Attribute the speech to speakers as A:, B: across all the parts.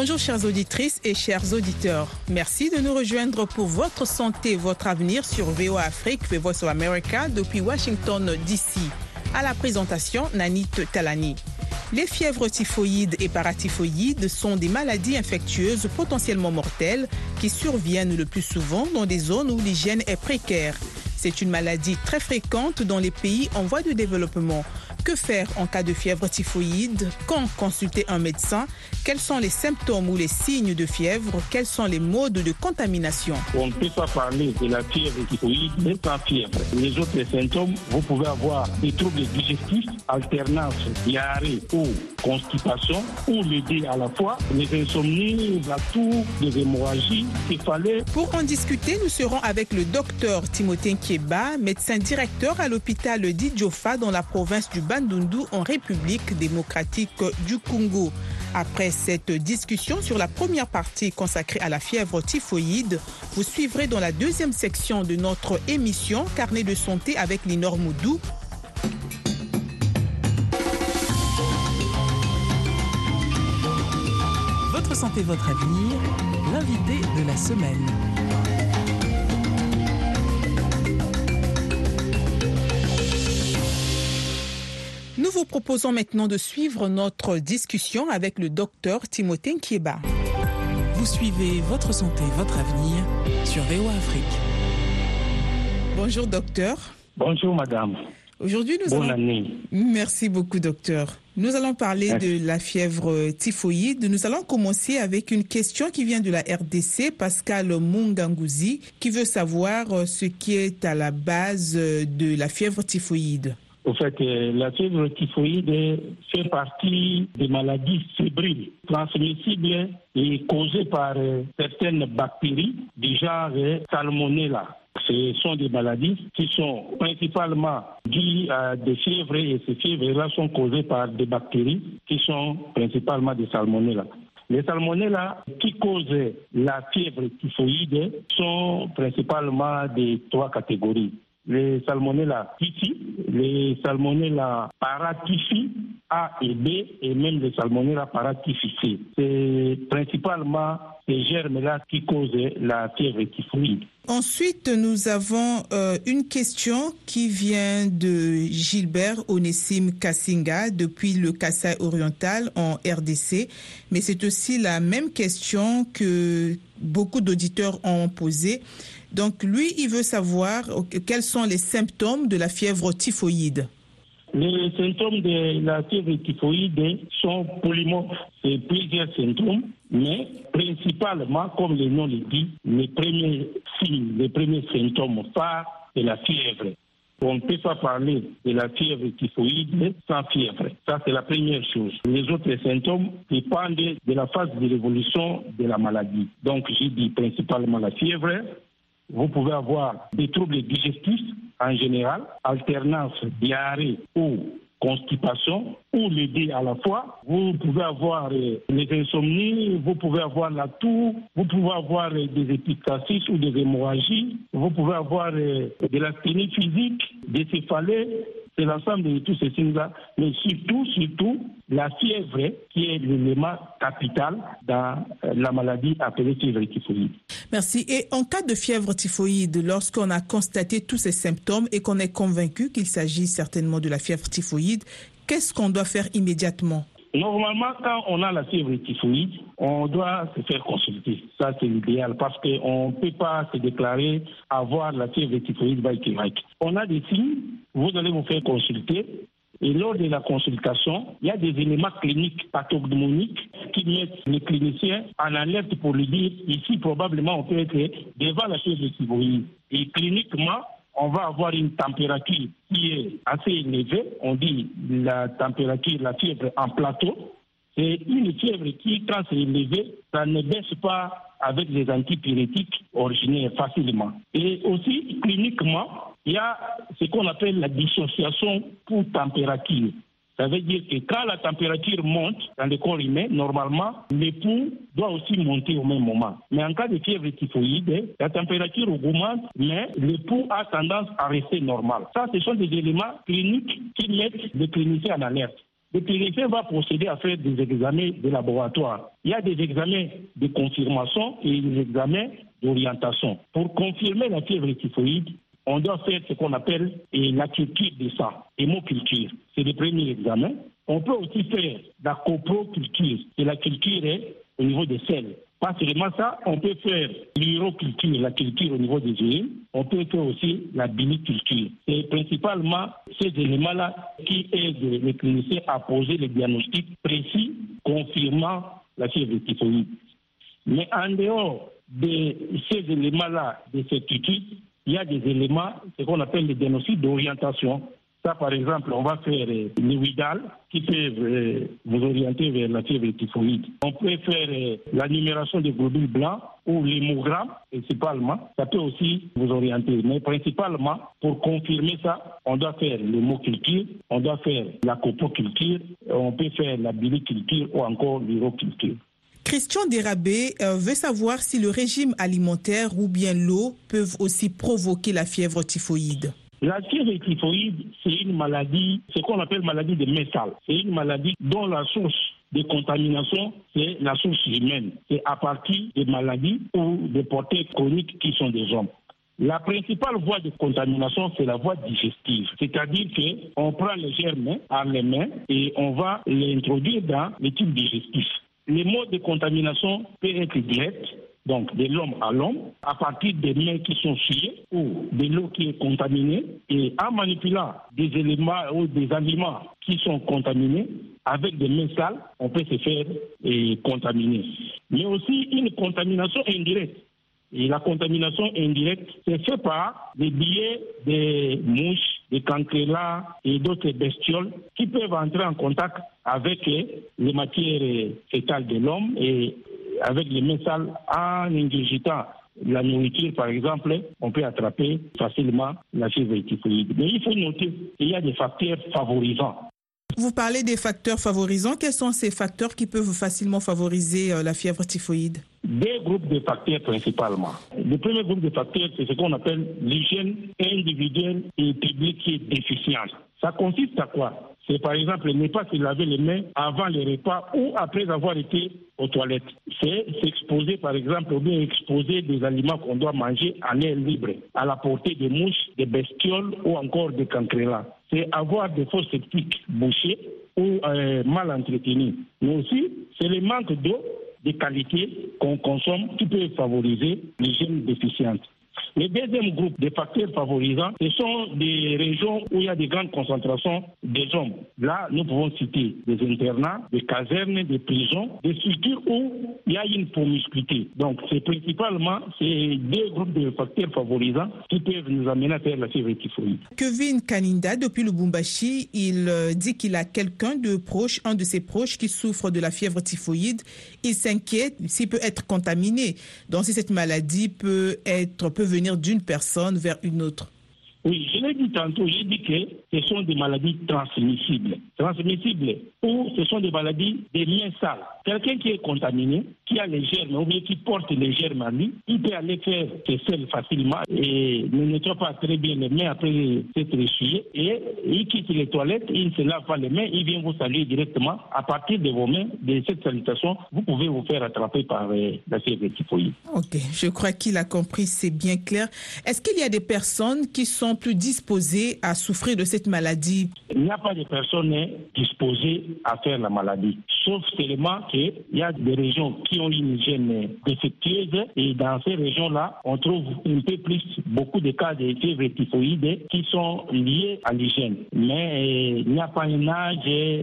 A: Bonjour chères auditrices et chers auditeurs. Merci de nous rejoindre pour votre santé, votre avenir sur VOA Afrique, America depuis Washington DC. À la présentation, Nanit Talani. Les fièvres typhoïdes et paratyphoïdes sont des maladies infectieuses potentiellement mortelles qui surviennent le plus souvent dans des zones où l'hygiène est précaire. C'est une maladie très fréquente dans les pays en voie de développement. Que faire en cas de fièvre typhoïde? Quand consulter un médecin? Quels sont les symptômes ou les signes de fièvre? Quels sont les modes de contamination?
B: On ne peut pas parler de la fièvre typhoïde sans fièvre. Les autres symptômes, vous pouvez avoir des troubles digestifs, alternance, diarrhée ou constipation, ou les deux à la fois, les insomnies, la toux, les hémorragies, céphalées.
A: Pour en discuter, nous serons avec le docteur Timothée Kieba, médecin directeur à l'hôpital Didjofa dans la province du En République démocratique du Congo. Après cette discussion sur la première partie consacrée à la fièvre typhoïde, vous suivrez dans la deuxième section de notre émission Carnet de santé avec Linor Moudou. Votre santé, votre avenir, l'invité de la semaine. Nous vous proposons maintenant de suivre notre discussion avec le docteur Timothée Nkieba. Vous suivez votre santé, votre avenir sur VOA Afrique. Bonjour docteur.
B: Bonjour madame.
A: Aujourd'hui, nous
B: Bonne
A: allons...
B: année.
A: Merci beaucoup docteur. Nous allons parler
B: Merci.
A: de la fièvre typhoïde. Nous allons commencer avec une question qui vient de la RDC, Pascal Mungangouzi, qui veut savoir euh, ce qui est à la base euh, de la fièvre typhoïde.
B: Au fait, euh, la fièvre typhoïde fait partie des maladies fébriles transmissibles et causées par euh, certaines bactéries du genre euh, Salmonella. Ce sont des maladies qui sont principalement dues à des fièvres et ces fièvres-là sont causées par des bactéries qui sont principalement des Salmonella. Les salmonella qui causent la fièvre typhoïde sont principalement de trois catégories les salmonella typhi, les salmonella paratyphi A et B et même les salmonella paratyphi C. C'est principalement ces germes-là qui causent la fièvre typhoïde.
A: Ensuite, nous avons euh, une question qui vient de Gilbert Onessim Kassinga depuis le Kassai oriental en RDC. Mais c'est aussi la même question que beaucoup d'auditeurs ont posée. Donc, lui, il veut savoir euh, quels sont les symptômes de la fièvre typhoïde.
B: Les symptômes de la fièvre typhoïde sont polymorphes. C'est plusieurs symptômes, mais principalement, comme le nom le dit, les premiers signes, les premiers symptômes phares de la fièvre. On ne peut pas parler de la fièvre typhoïde sans fièvre. Ça, c'est la première chose. Les autres symptômes dépendent de la phase de l'évolution de la maladie. Donc, j'ai dit principalement la fièvre, vous pouvez avoir des troubles digestifs en général, alternance diarrhée ou constipation, ou les deux à la fois. Vous pouvez avoir euh, les insomnies, vous pouvez avoir la toux, vous pouvez avoir euh, des épistaxis ou des hémorragies, vous pouvez avoir euh, de l'asthénie physique, des céphalées, c'est l'ensemble de tous ces signes-là, mais surtout, surtout, la fièvre qui est l'élément capital dans euh, la maladie appelée fièvre typhoïde.
A: Merci. Et en cas de fièvre typhoïde, lorsqu'on a constaté tous ces symptômes et qu'on est convaincu qu'il s'agit certainement de la fièvre typhoïde, qu'est-ce qu'on doit faire immédiatement?
B: Normalement, quand on a la fièvre typhoïde, on doit se faire consulter. Ça, c'est l'idéal parce qu'on ne peut pas se déclarer avoir la fièvre typhoïde by Québec. On a des signes, vous allez vous faire consulter. Et lors de la consultation, il y a des éléments cliniques pathognomoniques qui mettent les cliniciens en alerte pour lui dire ici, probablement, on peut être devant la fièvre typhoïde. Et cliniquement, on va avoir une température qui est assez élevée. On dit la température, la fièvre en plateau. C'est une fièvre qui, quand c'est élevé, ça ne baisse pas avec les antipyrétiques originaires facilement. Et aussi, cliniquement, il y a ce qu'on appelle la dissociation pour température. Ça veut dire que quand la température monte dans le corps humain, normalement, le pouls doit aussi monter au même moment. Mais en cas de fièvre typhoïde, la température augmente, mais le pouls a tendance à rester normal. Ça, ce sont des éléments cliniques qui mettent le clinicien en alerte. le périphère va procéder à faire des examens de laboratoire. Il y a des examens de confirmation et des examens d'orientation. Pour confirmer la fièvre typhoïde, on doit faire ce qu'on appelle la culture de sang, hémoculture. C'est le premier examen. On peut aussi faire la coproculture, c'est la culture au niveau des selles. Pas seulement ça, on peut faire l'uroculture, la culture au niveau des urines. On peut faire aussi la biniculture. C'est principalement ces éléments-là qui aident les cliniciens à poser les diagnostics précis confirmant la fièvre typhoïde. Mais en dehors de ces éléments-là de certitude, il y a des éléments, ce qu'on appelle les diagnostics d'orientation. Ça, par exemple, on va faire euh, l'huidal qui peut euh, vous orienter vers la fièvre typhoïde. On peut faire euh, la numération des globules blancs ou l'hémogramme, principalement. Ça peut aussi vous orienter. Mais principalement, pour confirmer ça, on doit faire l'hémoculture, on doit faire la copoculture, on peut faire la biliculture ou encore l'uroculture.
A: Christian Dérabé veut savoir si le régime alimentaire ou bien l'eau peuvent aussi provoquer la fièvre typhoïde.
B: La fièvre typhoïde, c'est une maladie, ce qu'on appelle maladie de métal. C'est une maladie dont la source de contamination, c'est la source humaine. C'est à partir des maladies ou des portées chroniques qui sont des hommes. La principale voie de contamination, c'est la voie digestive. C'est-à-dire qu'on prend les germes à les mains et on va les introduire dans les tubes digestifs. Les modes de contamination peuvent être directs, donc de l'homme à l'homme, à partir des mains qui sont souillées ou de l'eau qui est contaminée, et en manipulant des éléments ou des aliments qui sont contaminés, avec des mains sales, on peut se faire contaminer. Mais aussi une contamination indirecte. Et la contamination indirecte, c'est fait par des billets des mouches, des cancrelats et d'autres bestioles qui peuvent entrer en contact avec les matières fétales de l'homme et avec les mains sales en ingurgitant la nourriture, par exemple, on peut attraper facilement la fièvre typhoïde. Mais il faut noter qu'il y a des facteurs favorisants.
A: Vous parlez des facteurs favorisants. Quels sont ces facteurs qui peuvent facilement favoriser euh, la fièvre typhoïde
B: Deux groupes de facteurs principalement. Le premier groupe de facteurs, c'est ce qu'on appelle l'hygiène individuelle et publique qui est déficiente. Ça consiste à quoi? C'est par exemple ne pas se laver les mains avant les repas ou après avoir été aux toilettes. C'est s'exposer par exemple ou bien exposer des aliments qu'on doit manger en air libre, à la portée des mouches, des bestioles ou encore des cancrelats. C'est avoir des fosses septiques bouchées ou euh, mal entretenues. Mais aussi, c'est le manque d'eau de qualité qu'on consomme qui peut favoriser l'hygiène déficiente. Le deuxième groupe de facteurs favorisants, ce sont des régions où il y a des grandes concentrations des hommes. Là, nous pouvons citer des internats, des casernes, des prisons, des structures où il y a une promiscuité. Donc, c'est principalement ces deux groupes de facteurs favorisants qui peuvent nous amener à faire la fièvre typhoïde.
A: Kevin Kaninda, depuis le Bumbashi, il euh, dit qu'il a quelqu'un de proche, un de ses proches qui souffre de la fièvre typhoïde. Il s'inquiète s'il peut être contaminé. Donc, si cette maladie peut être, peut venir d'une personne vers une autre
B: Oui, je l'ai dit tantôt, j'ai dit que ce sont des maladies transmissibles. Transmissibles ou ce sont des maladies des liens sales. Quelqu'un qui est contaminé, qui a les germes ou bien qui porte les germes à lui, il peut aller faire ses selles facilement et ne nettoie pas très bien les mains après s'être essuyé et il quitte les toilettes, il ne se lave pas les mains, il vient vous saluer directement. À partir de vos mains, de cette salutation, vous pouvez vous faire attraper par euh, la fièvre typhoïde.
A: Ok, je crois qu'il a compris, c'est bien clair. Est-ce qu'il y a des personnes qui sont plus disposées à souffrir de cette maladie?
B: Il n'y a pas de personnes disposées à faire la maladie, sauf seulement qu'il y a des régions qui ont une hygiène défectueuse et dans ces régions-là, on trouve un peu plus beaucoup de cas de fièvre typhoïde qui sont liés à l'hygiène. Mais euh, il n'y a pas un âge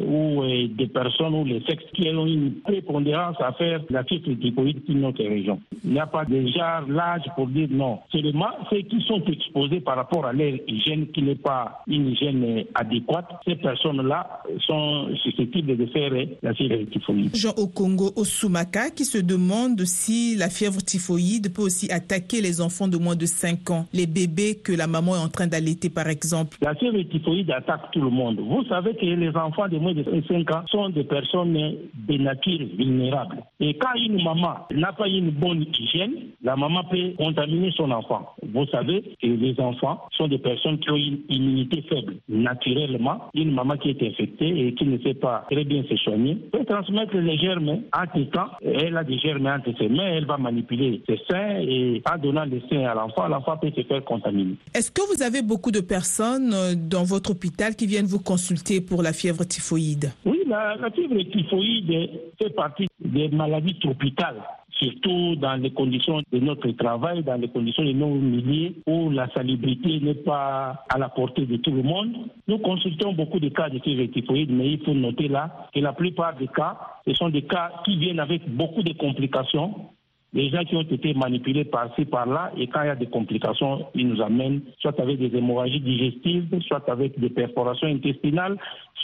B: ou euh, des personnes ou les sexes qui ont une prépondérance à faire la fièvre typhoïde dans notre région. Il n'y a pas déjà l'âge pour dire non. Seulement ceux qui sont exposés par rapport à leur hygiène qui n'est pas une hygiène adéquate, ces personnes-là sont susceptibles de faire la fièvre typhoïde.
A: Okongo Osumaka qui se demande si la fièvre typhoïde peut aussi attaquer les enfants de moins de 5 ans, les bébés que la maman est en train d'allaiter par exemple.
B: La fièvre typhoïde attaque tout le monde. Vous savez que les enfants de moins de 5 ans sont des personnes de nature vulnérable. Et quand une maman n'a pas une bonne hygiène, la maman peut contaminer son enfant. Vous savez que les enfants sont des personnes qui ont une immunité faible. Naturellement, une maman qui est infectée et qui ne sait pas très bien se soigner peut transmettre les germes entre temps. Elle a des germes entre ses mains, elle va manipuler ses seins et en donnant les seins à l'enfant, l'enfant peut se faire contaminer.
A: Est-ce que vous avez beaucoup de personnes euh, dans votre hôpital qui viennent vous consulter pour la fièvre typhoïde?
B: Oui, la, la fièvre typhoïde fait partie des maladies tropicales surtout dans les conditions de notre travail, dans les conditions de nos milieux où la salubrité n'est pas à la portée de tout le monde. Nous consultons beaucoup de cas de fièvre typhoïde, mais il faut noter là que la plupart des cas, ce sont des cas qui viennent avec beaucoup de complications les gens qui ont été manipulés par-ci, par-là, et quand il y a des complications, ils nous amènent soit avec des hémorragies digestives, soit avec des perforations intestinales,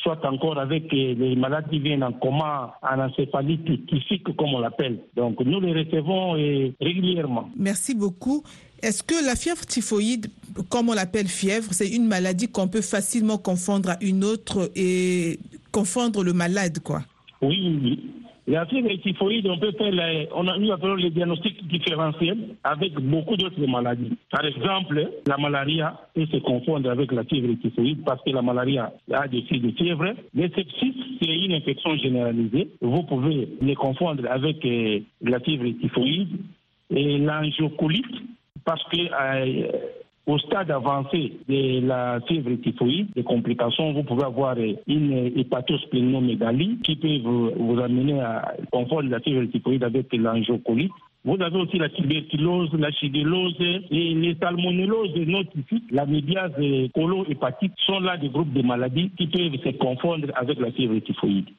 B: soit encore avec euh, les malades qui viennent en coma, en encéphalite typique, comme on l'appelle. Donc nous les recevons euh, régulièrement.
A: Merci beaucoup. Est-ce que la fièvre typhoïde, comme on l'appelle fièvre, c'est une maladie qu'on peut facilement confondre à une autre et confondre le malade, quoi?
B: Oui. La fièvre typhoïde, on peut faire les, on a, nous appelons les diagnostics différentiels avec beaucoup d'autres maladies. Par exemple, la malaria peut se confondre avec la fièvre typhoïde parce que la malaria a des signes de fièvre. Le sepsis, c'est une infection généralisée. Vous pouvez les confondre avec euh, la fièvre typhoïde et l'angiocolite parce que euh, au stade avancé de la fièvre typhoïde, des complications, vous pouvez avoir une hépatosplénomégalie qui peut vous, amener à confondre la fièvre typhoïde avec l'angiocolite. Vous avez aussi la tuberculose, la chigellose et les salmonelloses notifiques, la médiase colo-hépatite sont là des groupes de maladies qui peuvent se confondre avec la fièvre typhoïde.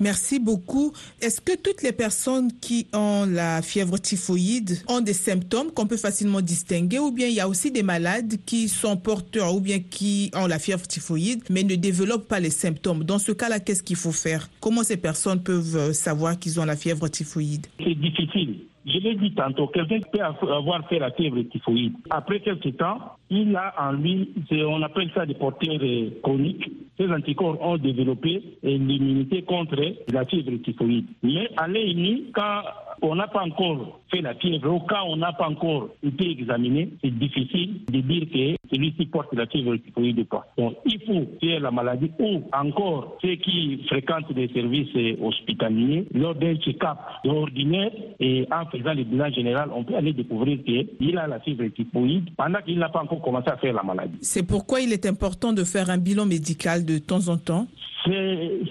A: Merci beaucoup. Est-ce que toutes les personnes qui ont la fièvre typhoïde ont des symptômes qu'on peut facilement distinguer ou bien il y a aussi des malades qui sont porteurs ou bien qui ont la fièvre typhoïde mais ne développent pas les symptômes? Dans ce cas-là, qu'est-ce qu'il faut faire? Comment ces personnes peuvent savoir qu'ils ont la fièvre typhoïde?
B: C'est difficile. Je l'ai dit tantôt, quelqu'un peut avoir fait la fièvre typhoïde. Après quelques temps, il a en lui, on appelle ça des porteurs euh, chroniques. Ces anticorps ont développé l'immunité contre la fièvre typhoïde. Mais à l'ennemi, quand on n'a pas encore fait la fièvre ou quand on n'a pas encore été examiné, c'est difficile de dire que celui-ci porte la fièvre typhoïde ou pas. Donc, il faut faire la maladie ou encore ceux qui fréquentent des services hospitaliers, lors d'un check-up ordinaire et en faisant le bilan général, on peut aller découvrir qu'il a la fièvre typhoïde pendant qu'il n'a pas encore commencé à faire la maladie.
A: C'est pourquoi il est important de faire un bilan médical de temps en temps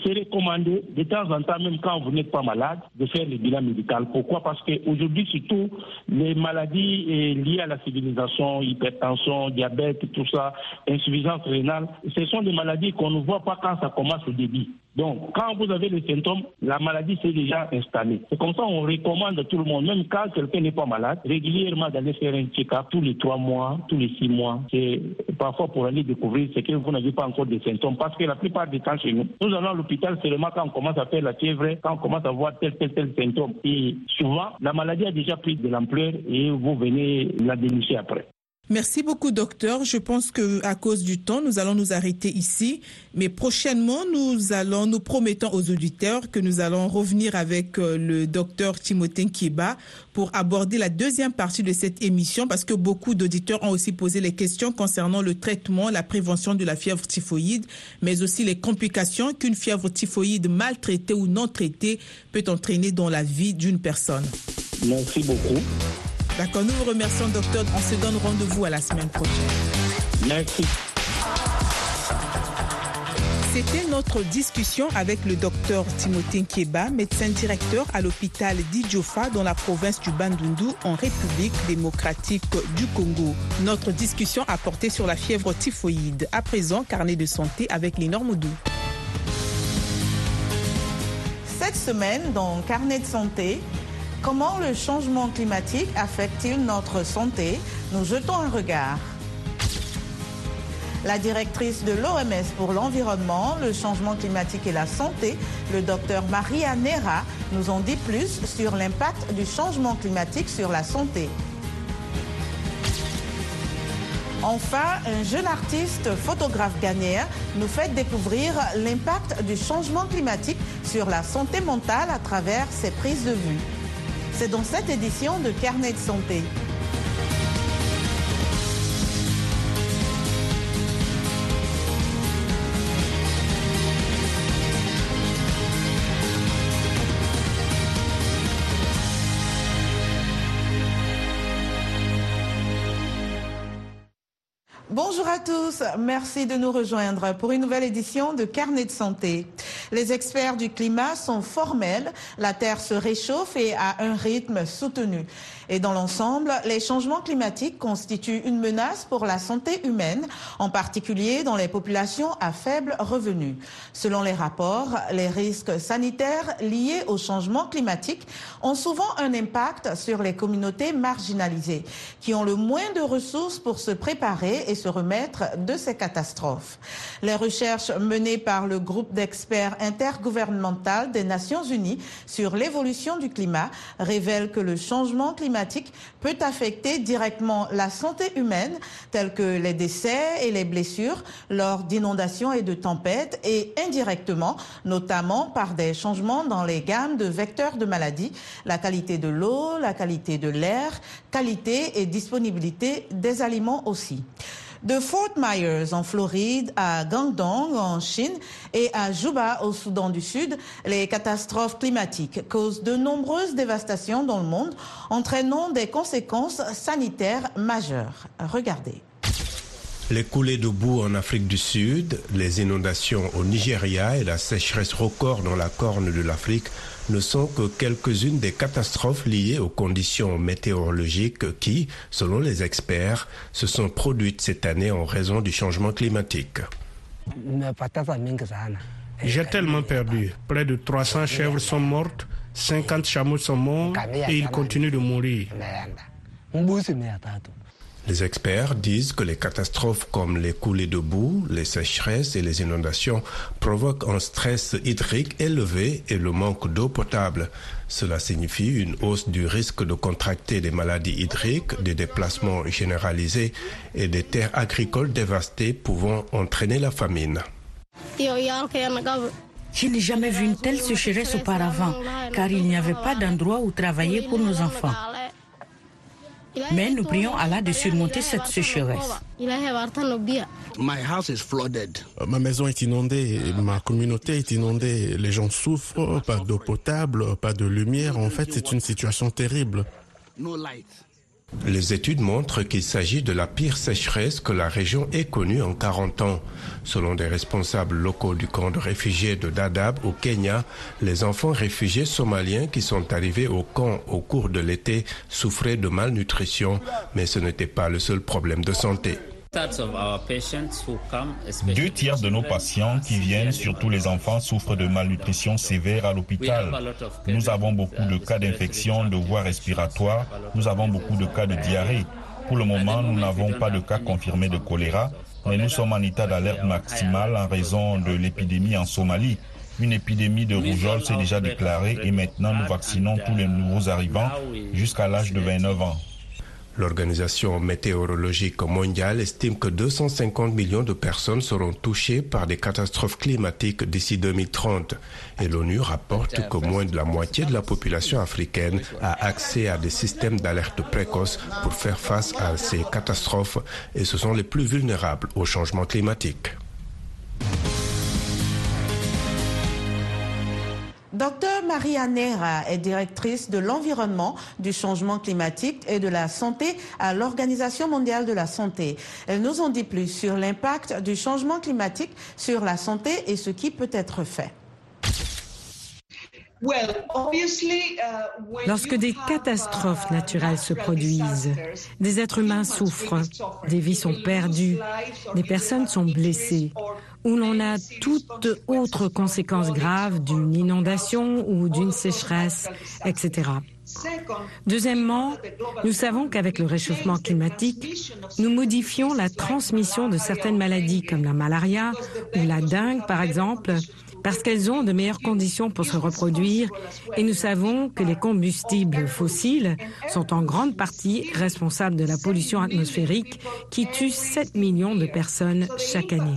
B: c'est recommandé de temps en temps, même quand vous n'êtes pas malade, de faire le bilan médical. Pourquoi? Parce qu'aujourd'hui, surtout, les maladies euh, liées à la civilisation, hypertension, diabète, tout ça, insuffisance rénale, ce sont des maladies qu'on ne voit pas quand ça commence au début. Donc, quand vous avez les symptômes, la maladie s'est déjà installée. C'est comme ça on recommande à tout le monde, même quand quelqu'un n'est pas malade, régulièrement d'aller faire un check-up tous les trois mois, tous les six mois. C'est parfois pour aller découvrir ce que vous n'avez pas encore de symptômes. Parce que la plupart des temps chez nous, nous allons à l'hôpital seulement quand on commence à faire la fièvre, quand on commence à voir tel, tel, tel symptôme. Et souvent, la maladie a déjà pris de l'ampleur et vous venez la dénicher après.
A: Merci beaucoup, docteur. Je pense que à cause du temps, nous allons nous arrêter ici. Mais prochainement, nous allons, nous promettons aux auditeurs que nous allons revenir avec euh, le docteur Timothée Kiba pour aborder la deuxième partie de cette émission parce que beaucoup d'auditeurs ont aussi posé les questions concernant le traitement, la prévention de la fièvre typhoïde, mais aussi les complications qu'une fièvre typhoïde mal traitée ou non traitée peut entraîner dans la vie d'une personne.
B: Merci beaucoup.
A: D'accord, nous vous remercions, docteur. On se donne rendez-vous à la semaine prochaine.
B: Merci.
A: C'était notre discussion avec le docteur Timothée Keba, médecin directeur à l'hôpital d'Idjofa dans la province du Bandundu en République démocratique du Congo. Notre discussion a porté sur la fièvre typhoïde. À présent, carnet de santé avec les normes doux.
C: Cette semaine, dans Carnet de santé, Comment le changement climatique affecte-t-il notre santé? Nous jetons un regard. La directrice de l'OMS pour l'environnement, le changement climatique et la santé, le docteur Maria Nera, nous en dit plus sur l'impact du changement climatique sur la santé. Enfin, un jeune artiste photographe ghanéen nous fait découvrir l'impact du changement climatique sur la santé mentale à travers ses prises de vue. C'est dans cette édition de Carnet de santé. Bonjour à tous, merci de nous rejoindre pour une nouvelle édition de Carnet de santé. Les experts du climat sont formels, la Terre se réchauffe et à un rythme soutenu. Et dans l'ensemble, les changements climatiques constituent une menace pour la santé humaine, en particulier dans les populations à faible revenu. Selon les rapports, les risques sanitaires liés au changement climatique ont souvent un impact sur les communautés marginalisées, qui ont le moins de ressources pour se préparer et se remettre de ces catastrophes. Les recherches menées par le groupe d'experts intergouvernemental des Nations Unies sur l'évolution du climat révèlent que le changement climatique peut affecter directement la santé humaine, tels que les décès et les blessures lors d'inondations et de tempêtes, et indirectement, notamment par des changements dans les gammes de vecteurs de maladies, la qualité de l'eau, la qualité de l'air, qualité et disponibilité des aliments aussi. De Fort Myers en Floride à Guangdong en Chine et à Juba au Soudan du Sud, les catastrophes climatiques causent de nombreuses dévastations dans le monde, entraînant des conséquences sanitaires majeures. Regardez.
D: Les coulées de boue en Afrique du Sud, les inondations au Nigeria et la sécheresse record dans la corne de l'Afrique ne sont que quelques-unes des catastrophes liées aux conditions météorologiques qui, selon les experts, se sont produites cette année en raison du changement climatique.
E: J'ai tellement perdu. Près de 300 chèvres sont mortes, 50 chameaux sont morts et ils continuent de mourir.
D: Les experts disent que les catastrophes comme les coulées de boue, les sécheresses et les inondations provoquent un stress hydrique élevé et le manque d'eau potable. Cela signifie une hausse du risque de contracter des maladies hydriques, des déplacements généralisés et des terres agricoles dévastées pouvant entraîner la famine.
F: Je n'ai jamais vu une telle sécheresse auparavant, car il n'y avait pas d'endroit où travailler pour nos enfants. Mais nous prions Allah de surmonter cette sécheresse.
G: Ma maison est inondée, ma communauté est inondée, les gens souffrent, pas d'eau potable, pas de lumière. En fait, c'est une situation terrible.
D: Les études montrent qu'il s'agit de la pire sécheresse que la région ait connue en 40 ans. Selon des responsables locaux du camp de réfugiés de Dadaab au Kenya, les enfants réfugiés somaliens qui sont arrivés au camp au cours de l'été souffraient de malnutrition, mais ce n'était pas le seul problème de santé.
H: Deux tiers de nos patients qui viennent, surtout les enfants, souffrent de malnutrition sévère à l'hôpital. Nous avons beaucoup de cas d'infection de voies respiratoires, nous avons beaucoup de cas de diarrhée. Pour le moment, nous n'avons pas de cas confirmés de choléra, mais nous sommes en état d'alerte maximale en raison de l'épidémie en Somalie. Une épidémie de rougeole s'est déjà déclarée et maintenant nous vaccinons tous les nouveaux arrivants jusqu'à l'âge de 29 ans.
D: L'Organisation météorologique mondiale estime que 250 millions de personnes seront touchées par des catastrophes climatiques d'ici 2030. Et l'ONU rapporte que moins de la moitié de la population africaine a accès à des systèmes d'alerte précoce pour faire face à ces catastrophes et ce sont les plus vulnérables au changement climatique.
C: Nera est directrice de l'environnement, du changement climatique et de la santé à l'Organisation mondiale de la santé. Elle nous en dit plus sur l'impact du changement climatique sur la santé et ce qui peut être fait.
I: Lorsque des catastrophes naturelles se produisent, des êtres humains souffrent, des vies sont perdues, des personnes sont blessées, où l'on a toute autre conséquence grave d'une inondation ou d'une sécheresse, etc. Deuxièmement, nous savons qu'avec le réchauffement climatique, nous modifions la transmission de certaines maladies comme la malaria ou la dengue, par exemple, parce qu'elles ont de meilleures conditions pour se reproduire et nous savons que les combustibles fossiles sont en grande partie responsables de la pollution atmosphérique qui tue 7 millions de personnes chaque année.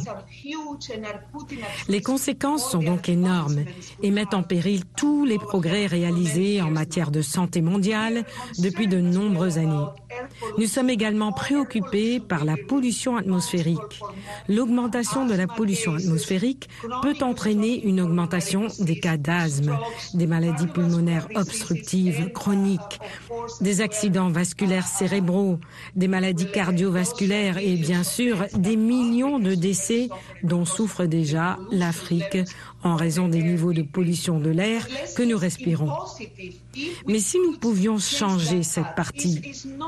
I: Les conséquences sont donc énormes et mettent en péril tous les progrès réalisés en matière de santé mondiale depuis de nombreuses années. Nous sommes également préoccupés par la pollution atmosphérique. L'augmentation de la pollution atmosphérique peut entraîner une augmentation des cas d'asthme, des maladies pulmonaires obstructives chroniques, des accidents vasculaires cérébraux, des maladies cardiovasculaires et bien sûr des millions de décès dont souffre déjà l'Afrique en raison des niveaux de pollution de l'air que nous respirons. Mais si nous pouvions changer cette partie,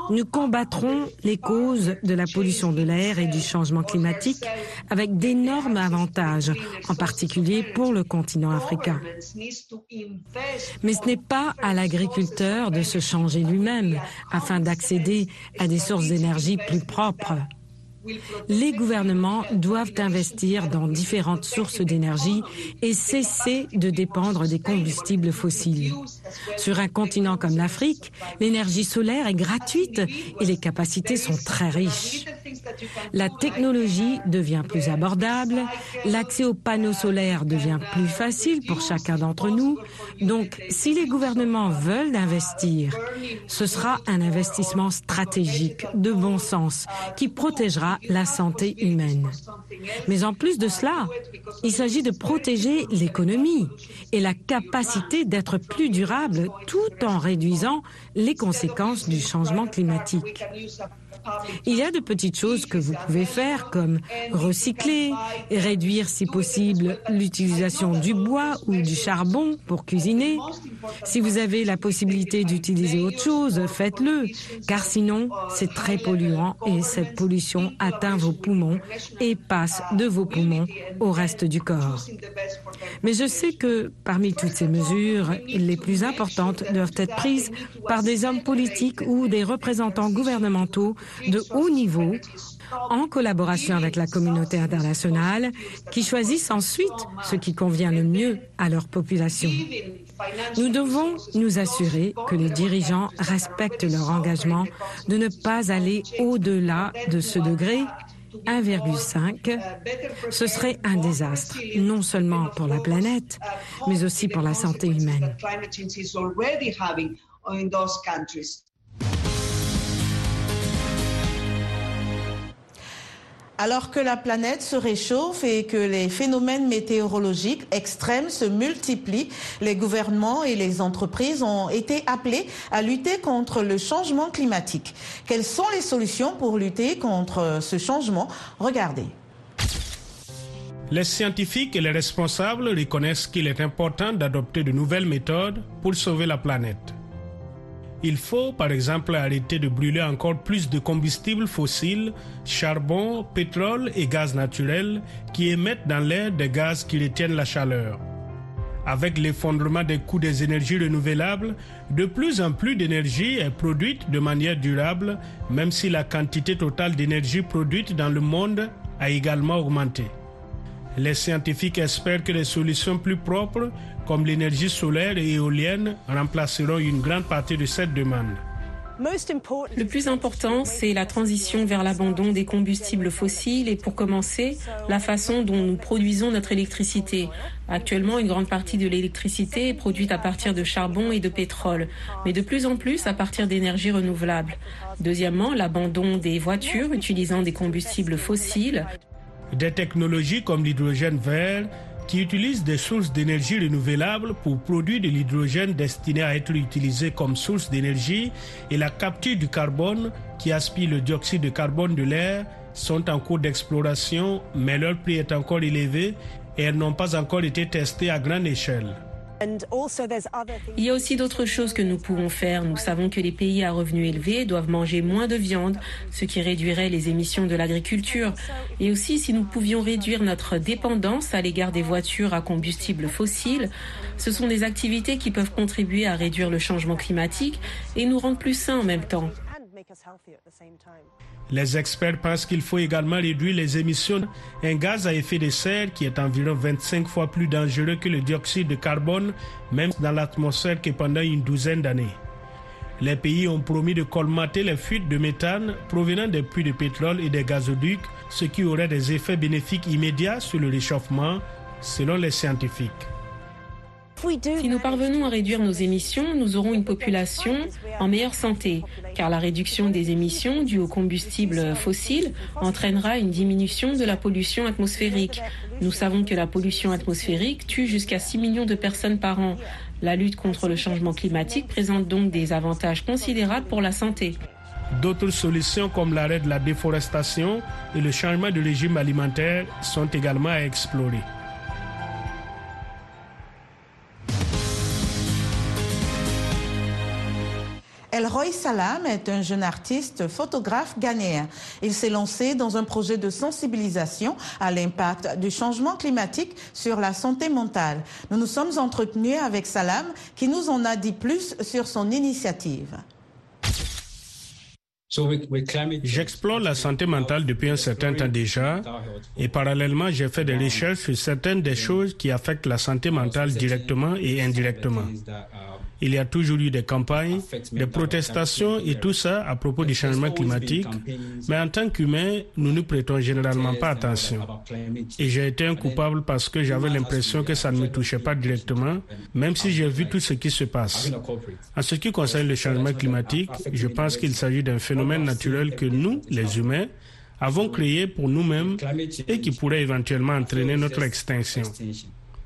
I: nous combattrons les causes de la pollution de l'air et du changement climatique avec d'énormes avantages, en particulier pour le continent africain. Mais ce n'est pas à l'agriculteur de se changer lui-même afin d'accéder à des sources d'énergie plus propres. Les gouvernements doivent investir dans différentes sources d'énergie et cesser de dépendre des combustibles fossiles. Sur un continent comme l'Afrique, l'énergie solaire est gratuite et les capacités sont très riches. La technologie devient plus abordable, l'accès aux panneaux solaires devient plus facile pour chacun d'entre nous. Donc, si les gouvernements veulent investir, ce sera un investissement stratégique de bon sens qui protégera la santé humaine. Mais en plus de cela, il s'agit de protéger l'économie et la capacité d'être plus durable tout en réduisant les conséquences du changement climatique. Il y a de petites choses que vous pouvez faire comme recycler, réduire si possible l'utilisation du bois ou du charbon pour cuisiner. Si vous avez la possibilité d'utiliser autre chose, faites-le, car sinon c'est très polluant et cette pollution atteint vos poumons et passe de vos poumons au reste du corps. Mais je sais que parmi toutes ces mesures, les plus importantes doivent être prises par des hommes politiques ou des représentants gouvernementaux de haut niveau en collaboration avec la communauté internationale qui choisissent ensuite ce qui convient le mieux à leur population. Nous devons nous assurer que les dirigeants respectent leur engagement de ne pas aller au-delà de ce degré 1,5, ce serait un désastre, non seulement pour la planète, mais aussi pour la santé humaine.
C: Alors que la planète se réchauffe et que les phénomènes météorologiques extrêmes se multiplient, les gouvernements et les entreprises ont été appelés à lutter contre le changement climatique. Quelles sont les solutions pour lutter contre ce changement? Regardez.
E: Les scientifiques et les responsables reconnaissent qu'il est important d'adopter de nouvelles méthodes pour sauver la planète. Il faut par exemple arrêter de brûler encore plus de combustibles fossiles, charbon, pétrole et gaz naturel qui émettent dans l'air des gaz qui retiennent la chaleur. Avec l'effondrement des coûts des énergies renouvelables, de plus en plus d'énergie est produite de manière durable, même si la quantité totale d'énergie produite dans le monde a également augmenté. Les scientifiques espèrent que des solutions plus propres, comme l'énergie solaire et éolienne, remplaceront une grande partie de cette demande.
J: Le plus important, c'est la transition vers l'abandon des combustibles fossiles et pour commencer, la façon dont nous produisons notre électricité. Actuellement, une grande partie de l'électricité est produite à partir de charbon et de pétrole, mais de plus en plus à partir d'énergies renouvelables. Deuxièmement, l'abandon des voitures utilisant des combustibles fossiles.
E: Des technologies comme l'hydrogène vert qui utilisent des sources d'énergie renouvelables pour produire de l'hydrogène destiné à être utilisé comme source d'énergie et la capture du carbone qui aspire le dioxyde de carbone de l'air sont en cours d'exploration, mais leur prix est encore élevé et elles n'ont pas encore été testées à grande échelle.
J: Il y a aussi d'autres choses que nous pouvons faire. Nous savons que les pays à revenus élevés doivent manger moins de viande, ce qui réduirait les émissions de l'agriculture. Et aussi, si nous pouvions réduire notre dépendance à l'égard des voitures à combustible fossile, ce sont des activités qui peuvent contribuer à réduire le changement climatique et nous rendre plus sains en même temps.
E: Les experts pensent qu'il faut également réduire les émissions d'un gaz à effet de serre qui est environ 25 fois plus dangereux que le dioxyde de carbone, même dans l'atmosphère que pendant une douzaine d'années. Les pays ont promis de colmater les fuites de méthane provenant des puits de pétrole et des gazoducs ce qui aurait des effets bénéfiques immédiats sur le réchauffement, selon les scientifiques.
J: Si nous parvenons à réduire nos émissions, nous aurons une population en meilleure santé, car la réduction des émissions dues aux combustibles fossiles entraînera une diminution de la pollution atmosphérique. Nous savons que la pollution atmosphérique tue jusqu'à 6 millions de personnes par an. La lutte contre le changement climatique présente donc des avantages considérables pour la santé.
E: D'autres solutions comme l'arrêt de la déforestation et le changement de régime alimentaire sont également à explorer.
C: Elroy Salam est un jeune artiste photographe ghanéen. Il s'est lancé dans un projet de sensibilisation à l'impact du changement climatique sur la santé mentale. Nous nous sommes entretenus avec Salam qui nous en a dit plus sur son initiative.
E: J'explore la santé mentale depuis un certain temps déjà et parallèlement j'ai fait des recherches sur certaines des choses qui affectent la santé mentale directement et indirectement. Il y a toujours eu des campagnes, des protestations et tout ça à propos du changement climatique, mais en tant qu'humain, nous ne prêtons généralement pas attention. Et j'ai été un coupable parce que j'avais l'impression que ça ne me touchait pas directement, même si j'ai vu tout ce qui se passe. En ce qui concerne le changement climatique, je pense qu'il s'agit d'un phénomène naturel que nous, les humains, avons créé pour nous-mêmes et qui pourrait éventuellement entraîner notre extinction.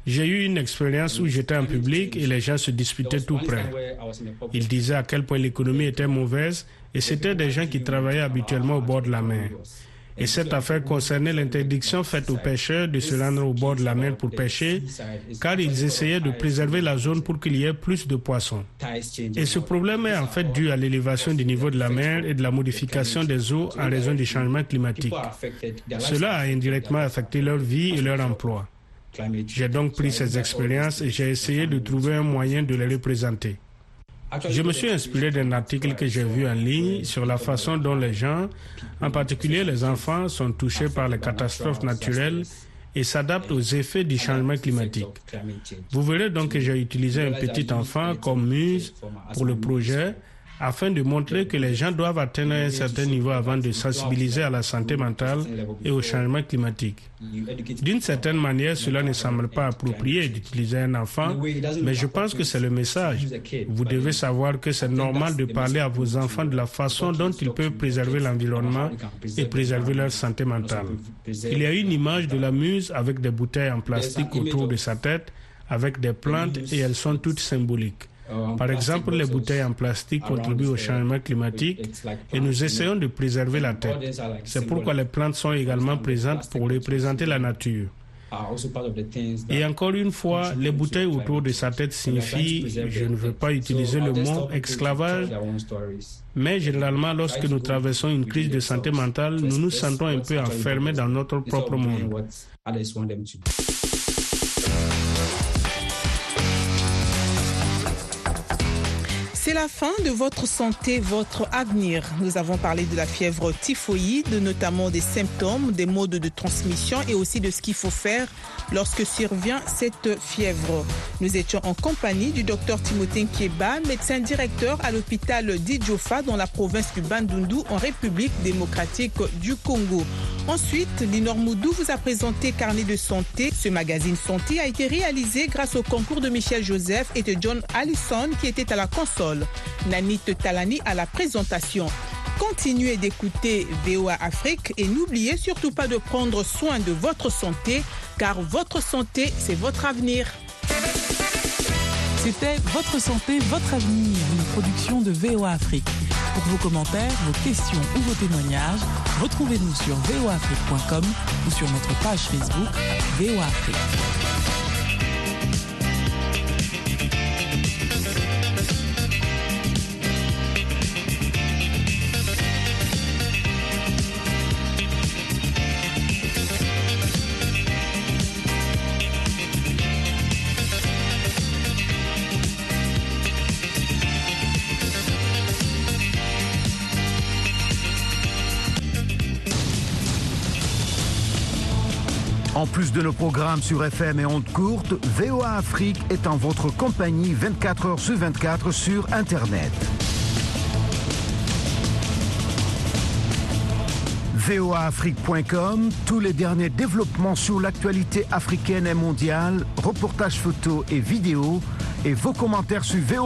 E: J'ai eu une expérience où j'étais en public et les gens se disputaient tout près. Ils disaient à quel point l'économie était mauvaise et c'était des gens qui travaillaient habituellement au bord de la mer. Et cette affaire concernait l'interdiction faite aux pêcheurs de se rendre au bord de la mer pour pêcher, car ils essayaient de préserver la zone pour qu'il y ait plus de poissons. Et ce problème est en fait dû à l'élévation du niveau de la mer et de la modification des eaux en raison du changement climatique. Cela a indirectement affecté leur vie et leur emploi. J'ai donc pris ces expériences et j'ai essayé de trouver un moyen de les représenter. Je me suis inspiré d'un article que j'ai vu en ligne sur la façon dont les gens, en particulier les enfants, sont touchés par les catastrophes naturelles et s'adaptent aux effets du changement climatique. Vous verrez donc que j'ai utilisé un petit enfant comme muse pour le projet afin de montrer que les gens doivent atteindre un certain niveau avant de sensibiliser à la santé mentale et au changement climatique. D'une certaine manière, cela ne semble pas approprié d'utiliser un enfant, mais je pense que c'est le message. Vous devez savoir que c'est normal de parler à vos enfants de la façon dont ils peuvent préserver l'environnement et préserver leur santé mentale. Il y a une image de la muse avec des bouteilles en plastique autour de sa tête, avec des plantes et elles sont toutes symboliques. Par exemple, les bouteilles en plastique contribuent au changement climatique et nous essayons de préserver la tête. C'est pourquoi les plantes sont également présentes pour représenter la nature. Et encore une fois, les bouteilles autour de sa tête signifient, je ne veux pas utiliser le mot esclavage, mais généralement lorsque nous traversons une crise de santé mentale, nous nous sentons un peu enfermés dans notre propre monde.
A: C'est la fin de votre santé, votre avenir. Nous avons parlé de la fièvre typhoïde, notamment des symptômes, des modes de transmission et aussi de ce qu'il faut faire lorsque survient cette fièvre. Nous étions en compagnie du docteur Timothée Kieba, médecin directeur à l'hôpital d'Idjofa dans la province du Bandundu en République démocratique du Congo. Ensuite, Linor Moudou vous a présenté Carnet de santé. Ce magazine santé a été réalisé grâce au concours de Michel Joseph et de John Allison qui était à la console. Nanit Talani à la présentation. Continuez d'écouter VOA Afrique et n'oubliez surtout pas de prendre soin de votre santé car votre santé, c'est votre avenir.
K: C'était Votre santé, votre avenir, une production de VOA Afrique. Pour vos commentaires, vos questions ou vos témoignages, retrouvez-nous sur voafrique.com ou sur notre page Facebook VOA
L: plus de nos programmes sur FM et ondes courtes, VOA Afrique est en votre compagnie 24 heures sur 24 sur Internet. voaafrique.com, tous les derniers développements sur l'actualité africaine et mondiale, reportages photos et vidéos, et vos commentaires sur VOA